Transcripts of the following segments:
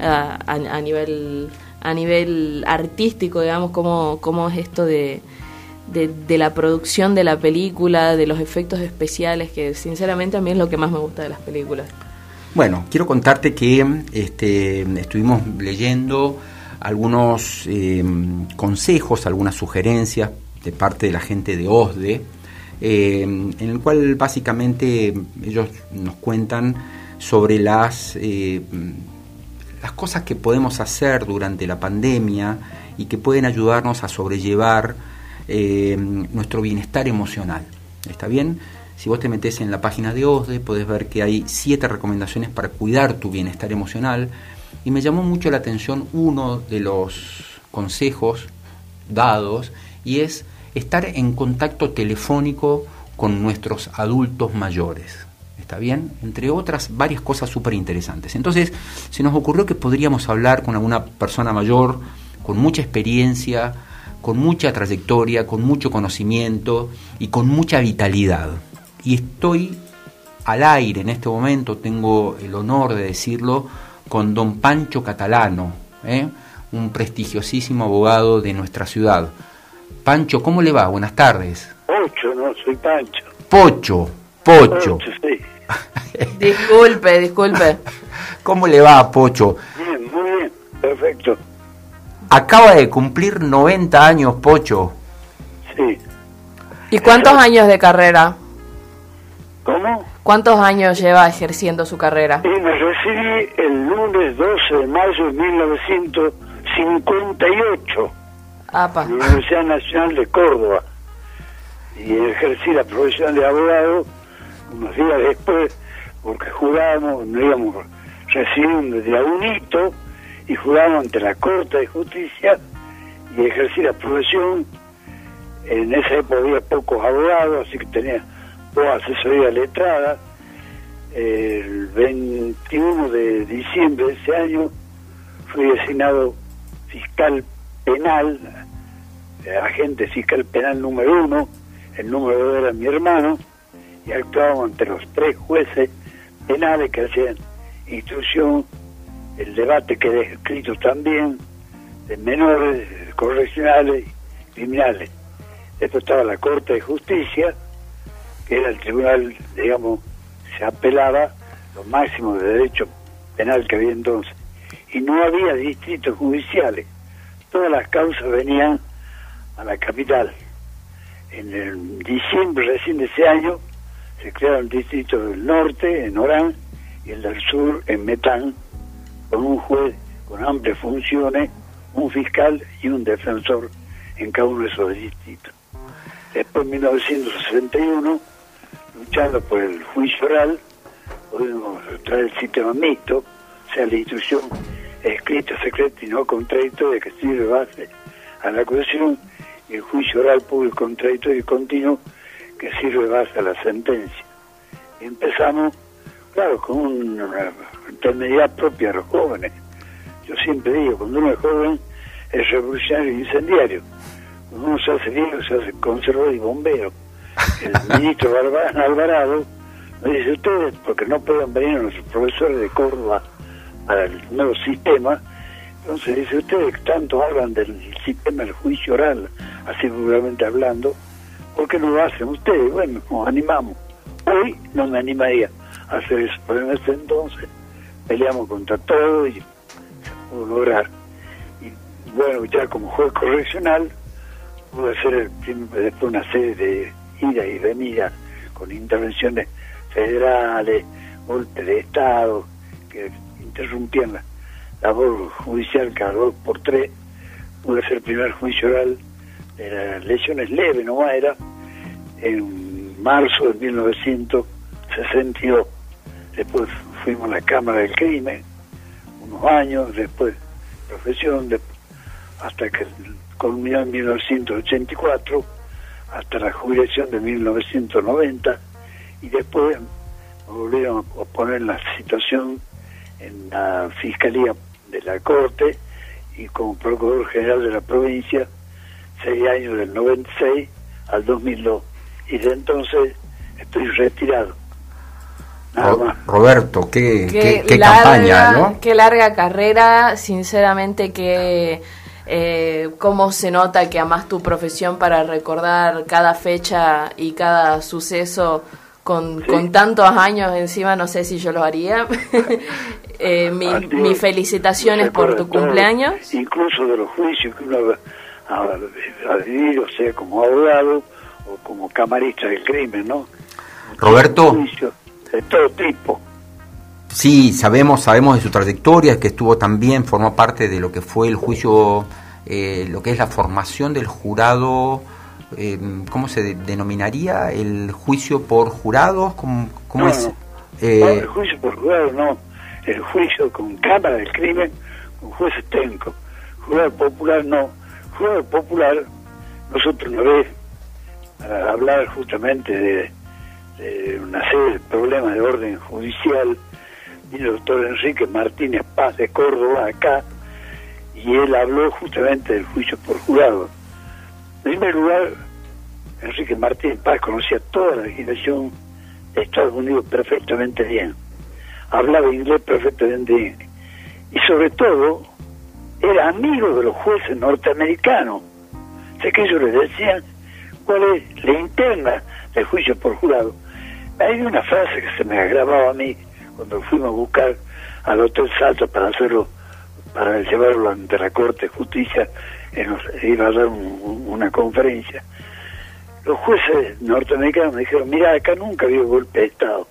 a, nivel a nivel artístico, digamos, cómo, cómo es esto de, de, la producción de la película, de los efectos especiales, que sinceramente a mí es lo que más me gusta de las películas. Bueno, quiero contarte que este, estuvimos leyendo algunos eh, consejos, algunas sugerencias de parte de la gente de OSDE, eh, en el cual básicamente ellos nos cuentan sobre las, eh, las cosas que podemos hacer durante la pandemia y que pueden ayudarnos a sobrellevar nuestro bienestar emocional. ¿Está bien? Si vos te metes en la página de OSDE, podés ver que hay siete recomendaciones para cuidar tu bienestar emocional. Y me llamó mucho la atención uno de los consejos dados y es estar en contacto telefónico con nuestros adultos mayores. ¿Está bien? Entre otras varias cosas súper interesantes. Entonces, se nos ocurrió que podríamos hablar con alguna persona mayor, con mucha experiencia, con mucha trayectoria, con mucho conocimiento y con mucha vitalidad y estoy al aire en este momento, tengo el honor de decirlo, con don Pancho Catalano, ¿eh? un prestigiosísimo abogado de nuestra ciudad. Pancho, ¿cómo le va? Buenas tardes. Pocho, no, soy Pancho. Pocho, Pocho. sí. disculpe, disculpe. ¿Cómo le va, Pocho? Bien, muy bien, perfecto. Acaba de cumplir 90 años, Pocho. Sí. ¿Y cuántos años de carrera? ¿Cómo? ¿Cuántos años lleva ejerciendo su carrera? Y me recibí el lunes 12 de mayo de 1958 Apa. en la Universidad Nacional de Córdoba. Y ejercí la profesión de abogado unos días después, porque jurábamos, nos íbamos recibiendo de a un hito y jurábamos ante la Corte de Justicia y ejercí la profesión. En esa época había pocos abogados, así que tenía asesoría letrada. El 21 de diciembre de ese año fui designado fiscal penal, eh, agente fiscal penal número uno, el número dos era mi hermano, y actuábamos ante los tres jueces penales que hacían instrucción, el debate que he escrito también, de menores, correccionales criminales. Después estaba la Corte de Justicia, que era el tribunal, digamos, se apelaba lo máximo de derecho penal que había entonces. Y no había distritos judiciales. Todas las causas venían a la capital. En el diciembre recién de ese año se crearon distritos del norte, en Orán, y el del sur, en Metán, con un juez con amplias funciones, un fiscal y un defensor en cada uno de esos distritos. Después, en 1961, luchando por el juicio oral, podemos traer el sistema mixto, o sea, la instrucción escrita, secreta y no contradictoria que sirve base a la acusación, y el juicio oral público, contradictorio y continuo que sirve base a la sentencia. Y empezamos, claro, con una intermediad propia de los jóvenes. Yo siempre digo, cuando uno es joven es revolucionario y incendiario. Cuando uno se hace viejo se hace conservador y bombero el ministro Alvarado me dice ustedes, porque no pueden venir los profesores de Córdoba para el nuevo sistema, entonces dice ustedes tanto hablan del sistema del juicio oral, así vulgarmente hablando, ¿por qué no lo hacen ustedes? Bueno, nos animamos. Hoy no me animaría a hacer eso, pero en ese entonces peleamos contra todo y se pudo lograr. Y bueno, ya como juez correccional, pude hacer el, después una serie de ida y venida con intervenciones federales, golpes de Estado, que interrumpían la labor judicial cada dos por tres. Pude hacer el primer juicio oral lesiones leves, no era, en marzo de 1962. Después fuimos a la Cámara del Crimen, unos años, después profesión, hasta que culminó en 1984 hasta la jubilación de 1990 y después volvieron a poner la situación en la Fiscalía de la Corte y como Procurador General de la provincia seis años del 96 al 2002 y de entonces estoy retirado. Roberto, qué, campaña, ¿no? Qué larga carrera, sinceramente que eh, cómo se nota que amas tu profesión para recordar cada fecha y cada suceso con, con tantos años encima, no sé si yo lo haría. eh, mis felicitaciones por tu cumpleaños. Incluso de los juicios que uno ha, ha vivido, sea como abogado o como camarista del crimen, ¿no? Roberto. De todo tipo. Sí, sabemos, sabemos de su trayectoria, que estuvo también, formó parte de lo que fue el juicio, eh, lo que es la formación del jurado, eh, ¿cómo se denominaría? ¿El juicio por jurados? ¿Cómo, cómo es? Eh, el juicio por jurados no, el juicio con cámara del crimen, con jueces técnicos. Jurado popular no. Jurado popular, nosotros una vez, para hablar justamente de, de una serie de problemas de orden judicial, vino el doctor Enrique Martínez Paz de Córdoba acá y él habló justamente del juicio por jurado. En primer lugar, Enrique Martínez Paz conocía toda la legislación de Estados Unidos perfectamente bien, hablaba inglés perfectamente bien y sobre todo era amigo de los jueces norteamericanos. Sé que ellos le decían cuál es la interna del juicio por jurado. Hay una frase que se me ha grabado a mí cuando fuimos a buscar al Hotel Salto para hacerlo, para llevarlo ante la Corte de Justicia, iba a dar una conferencia. Los jueces norteamericanos me dijeron, mira, acá nunca había golpe de Estado,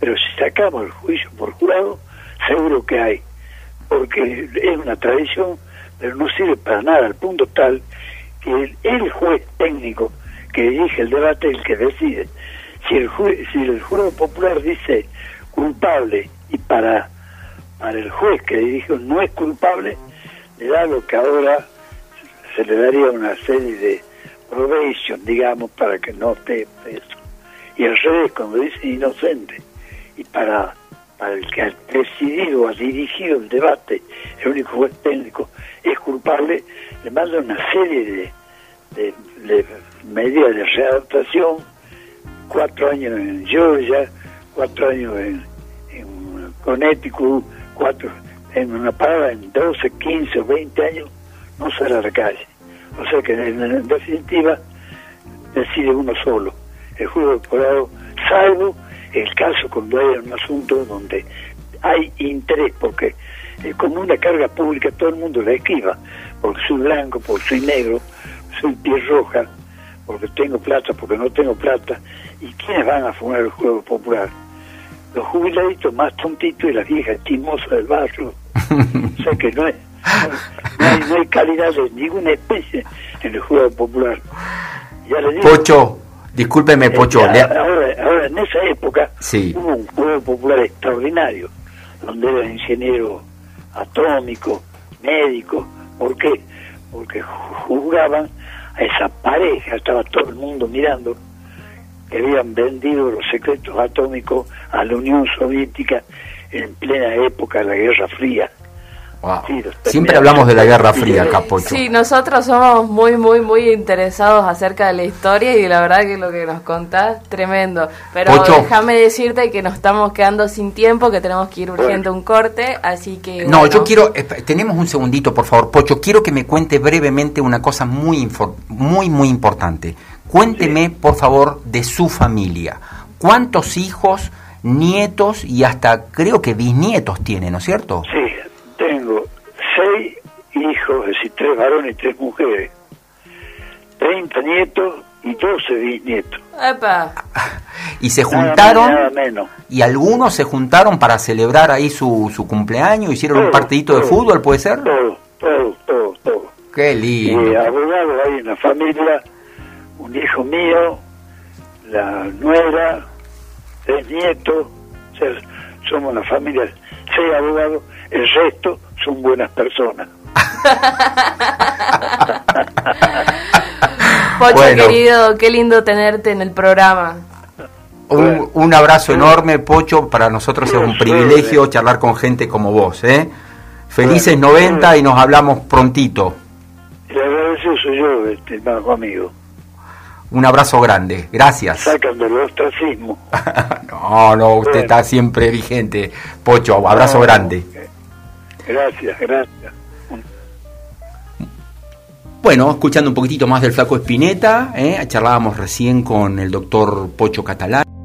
pero si sacamos el juicio por jurado, seguro que hay, porque es una tradición, pero no sirve para nada, al punto tal que el, juez técnico que dirige el debate es el que decide. Si el, si el jurado popular dice culpable y para, para el juez que dirige no es culpable, le da lo que ahora se le daría una serie de probation, digamos, para que no esté preso. Y al revés, cuando dice inocente, y para, para el que ha decidido, o ha dirigido el debate, el único juez técnico, es culpable, le manda una serie de, de medidas de readaptación, cuatro años en Georgia, cuatro años en, en Connecticut, cuatro, en una parada en 12, 15 o 20 años, no sale a la calle. O sea que en, definitiva decide uno solo. El juego de salvo el caso cuando hay un asunto donde hay interés, porque es como una carga pública, todo el mundo la esquiva, porque soy blanco, porque soy negro, soy piel roja, porque tengo plata, porque no tengo plata. ¿Y quiénes van a fumar el juego popular? Los jubiladitos más tontitos y las viejas chismosas del barrio. o sea que no, es, no, hay, calidad de ninguna especie en el juego popular. Pocho, discúlpeme, Pocho. ahora, en esa época hubo un juego popular extraordinario, donde era ingeniero atómico, médico. ¿Por qué? Porque jugaban a esa pareja, estaba todo el mundo mirando, que habían vendido los secretos atómicos a la Unión Soviética en plena época de la Guerra Fría. Siempre hablamos de la Guerra Fría, Capocho. Sí, nosotros somos muy, muy, muy interesados acerca de la historia y la verdad que lo que nos contás, tremendo. Pero déjame decirte que nos estamos quedando sin tiempo, que tenemos que ir urgente a un corte, así que... No, yo quiero, tenemos un segundito, por favor, Pocho, quiero que me cuente brevemente una cosa muy, muy, muy importante. Cuénteme, por favor, de su familia. ¿Cuántos hijos, nietos y hasta creo que bisnietos tiene, ¿no es cierto? Sí, tres varones y tres mujeres, 30 nietos y 12 bisnietos. ¡Epa! Y se juntaron, y algunos se juntaron para celebrar ahí su, su cumpleaños, hicieron un partidito de fútbol, ¿puede ser? Todo, todo, todo, todo. Qué lindo. Y abogado hay en la familia, un hijo mío, la nuera, tres nietos, somos una familia, seis abogados el resto son buenas personas. Pocho querido, qué lindo tenerte en el programa. Un, abrazo enorme, Pocho. Para nosotros es un privilegio charlar con gente como vos. ¿eh? Felices 90 y nos hablamos prontito. Le agradezco soy yo, este amigo. Un abrazo grande, gracias. Sacan del ostracismo. no, no, usted está siempre vigente. Pocho, abrazo grande. Gracias, gracias. Bueno, escuchando un poquitito más del flaco Espineta, ¿eh? charlábamos recién con el doctor Pocho Catalán.